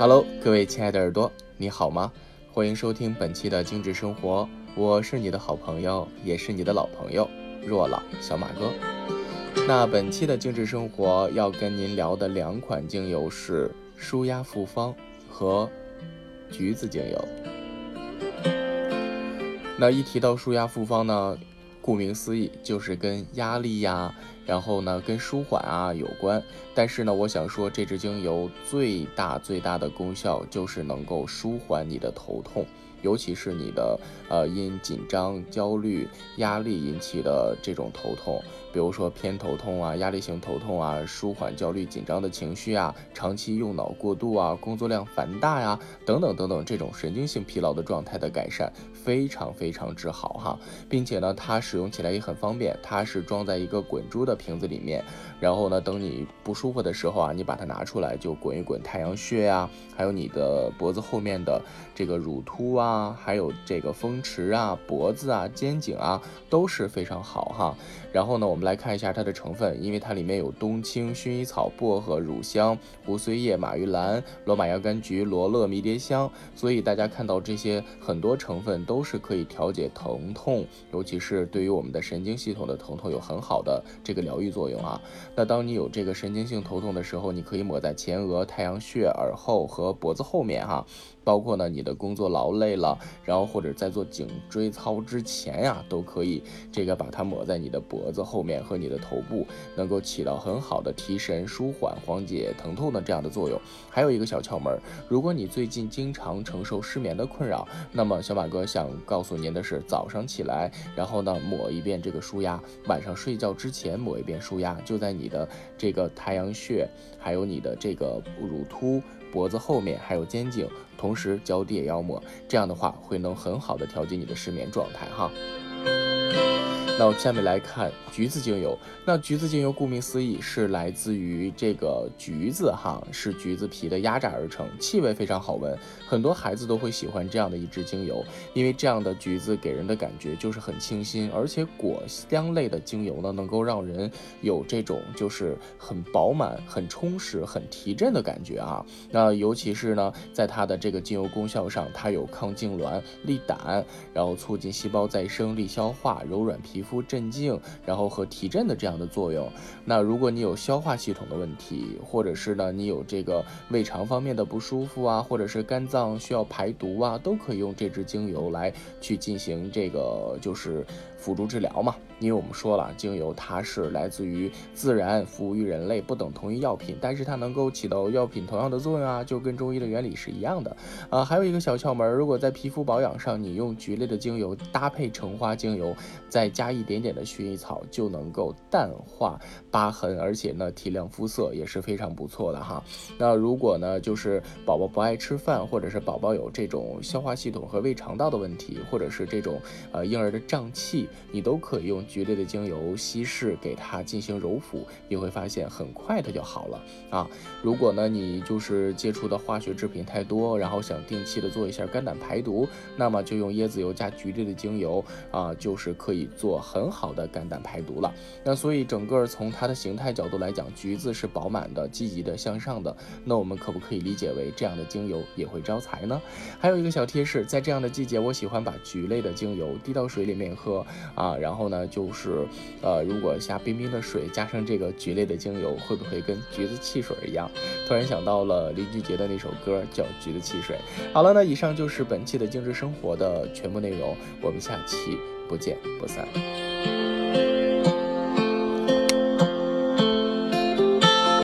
Hello，各位亲爱的耳朵，你好吗？欢迎收听本期的精致生活，我是你的好朋友，也是你的老朋友若老小马哥。那本期的精致生活要跟您聊的两款精油是舒压复方和橘子精油。那一提到舒压复方呢，顾名思义就是跟压力呀，然后呢跟舒缓啊有关。但是呢，我想说这支精油最大最大的功效就是能够舒缓你的头痛。尤其是你的呃因紧张、焦虑、压力引起的这种头痛，比如说偏头痛啊、压力型头痛啊，舒缓焦虑紧张的情绪啊，长期用脑过度啊、工作量繁大呀，等等等等，这种神经性疲劳的状态的改善非常非常之好哈，并且呢，它使用起来也很方便，它是装在一个滚珠的瓶子里面，然后呢，等你不舒服的时候啊，你把它拿出来就滚一滚太阳穴呀，还有你的脖子后面的这个乳突啊。啊，还有这个风池啊、脖子啊、肩颈啊都是非常好哈。然后呢，我们来看一下它的成分，因为它里面有冬青、薰衣草、薄荷、乳香、胡荽叶、马玉兰、罗马洋甘菊、罗勒、迷迭香，所以大家看到这些很多成分都是可以调节疼痛，尤其是对于我们的神经系统的疼痛有很好的这个疗愈作用啊。那当你有这个神经性头痛的时候，你可以抹在前额、太阳穴、耳后和脖子后面哈。包括呢，你的工作劳累了，然后或者在做颈椎操之前呀，都可以这个把它抹在你的脖子后面和你的头部，能够起到很好的提神、舒缓、缓解疼痛的这样的作用。还有一个小窍门，如果你最近经常承受失眠的困扰，那么小马哥想告诉您的是，早上起来，然后呢抹一遍这个舒压，晚上睡觉之前抹一遍舒压，就在你的这个太阳穴，还有你的这个乳突。脖子后面还有肩颈，同时脚底也要抹，这样的话会能很好的调节你的失眠状态哈。那我下面来看橘子精油。那橘子精油顾名思义是来自于这个橘子哈，是橘子皮的压榨而成，气味非常好闻，很多孩子都会喜欢这样的一支精油，因为这样的橘子给人的感觉就是很清新，而且果香类的精油呢，能够让人有这种就是很饱满、很充实、很提振的感觉啊。那尤其是呢，在它的这个精油功效上，它有抗痉挛、利胆，然后促进细胞再生、利消化、柔软皮肤。肤镇静，然后和提振的这样的作用。那如果你有消化系统的问题，或者是呢你有这个胃肠方面的不舒服啊，或者是肝脏需要排毒啊，都可以用这支精油来去进行这个就是辅助治疗嘛。因为我们说了，精油它是来自于自然，服务于人类，不等同于药品，但是它能够起到药品同样的作用啊，就跟中医的原理是一样的。啊，还有一个小窍门，如果在皮肤保养上，你用菊类的精油搭配橙花精油，再加一一点点的薰衣草，就能够淡化疤痕，而且呢提亮肤色也是非常不错的哈。那如果呢就是宝宝不爱吃饭，或者是宝宝有这种消化系统和胃肠道的问题，或者是这种呃婴儿的胀气，你都可以用。菊类的精油稀释，给它进行揉腹，你会发现很快它就好了啊。如果呢你就是接触的化学制品太多，然后想定期的做一下肝胆排毒，那么就用椰子油加菊类的精油啊，就是可以做很好的肝胆排毒了。那所以整个从它的形态角度来讲，橘子是饱满的、积极的、向上的。那我们可不可以理解为这样的精油也会招财呢？还有一个小贴士，在这样的季节，我喜欢把橘类的精油滴到水里面喝啊，然后呢就。是，呃，如果下冰冰的水，加上这个橘类的精油，会不会跟橘子汽水一样？突然想到了林俊杰的那首歌，叫《橘子汽水》。好了，那以上就是本期的精致生活的全部内容，我们下期不见不散。